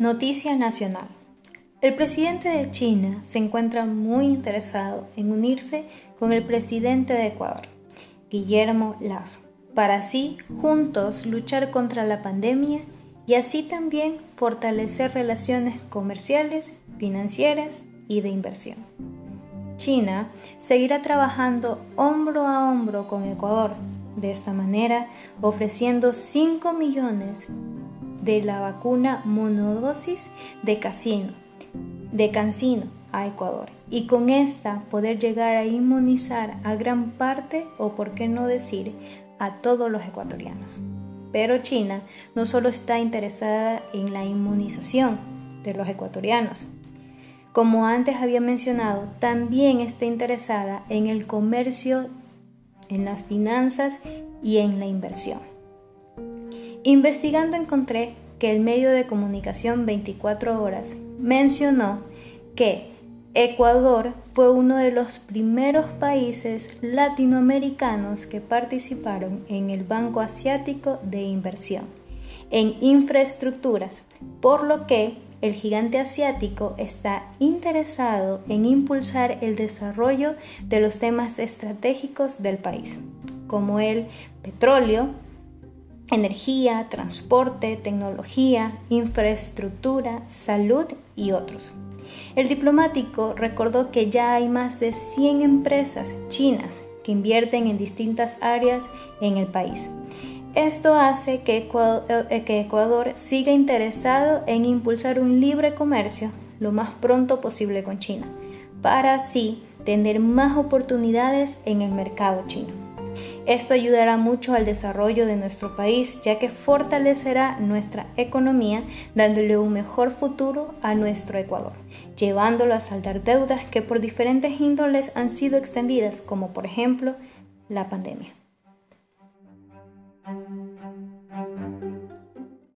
Noticia nacional. El presidente de China se encuentra muy interesado en unirse con el presidente de Ecuador, Guillermo Lazo, para así juntos luchar contra la pandemia y así también fortalecer relaciones comerciales, financieras y de inversión. China seguirá trabajando hombro a hombro con Ecuador, de esta manera ofreciendo 5 millones de la vacuna monodosis de casino, de Cancino a Ecuador y con esta poder llegar a inmunizar a gran parte o por qué no decir a todos los ecuatorianos. Pero China no solo está interesada en la inmunización de los ecuatorianos, como antes había mencionado, también está interesada en el comercio, en las finanzas y en la inversión. Investigando encontré que el medio de comunicación 24 horas mencionó que Ecuador fue uno de los primeros países latinoamericanos que participaron en el Banco Asiático de Inversión en infraestructuras, por lo que el gigante asiático está interesado en impulsar el desarrollo de los temas estratégicos del país, como el petróleo, energía, transporte, tecnología, infraestructura, salud y otros. El diplomático recordó que ya hay más de 100 empresas chinas que invierten en distintas áreas en el país. Esto hace que Ecuador, eh, que Ecuador, siga interesado en impulsar un libre comercio lo más pronto posible con China, para así tener más oportunidades en el mercado chino. Esto ayudará mucho al desarrollo de nuestro país, ya que fortalecerá nuestra economía, dándole un mejor futuro a nuestro Ecuador, llevándolo a saldar deudas que por diferentes índoles han sido extendidas, como por ejemplo la pandemia.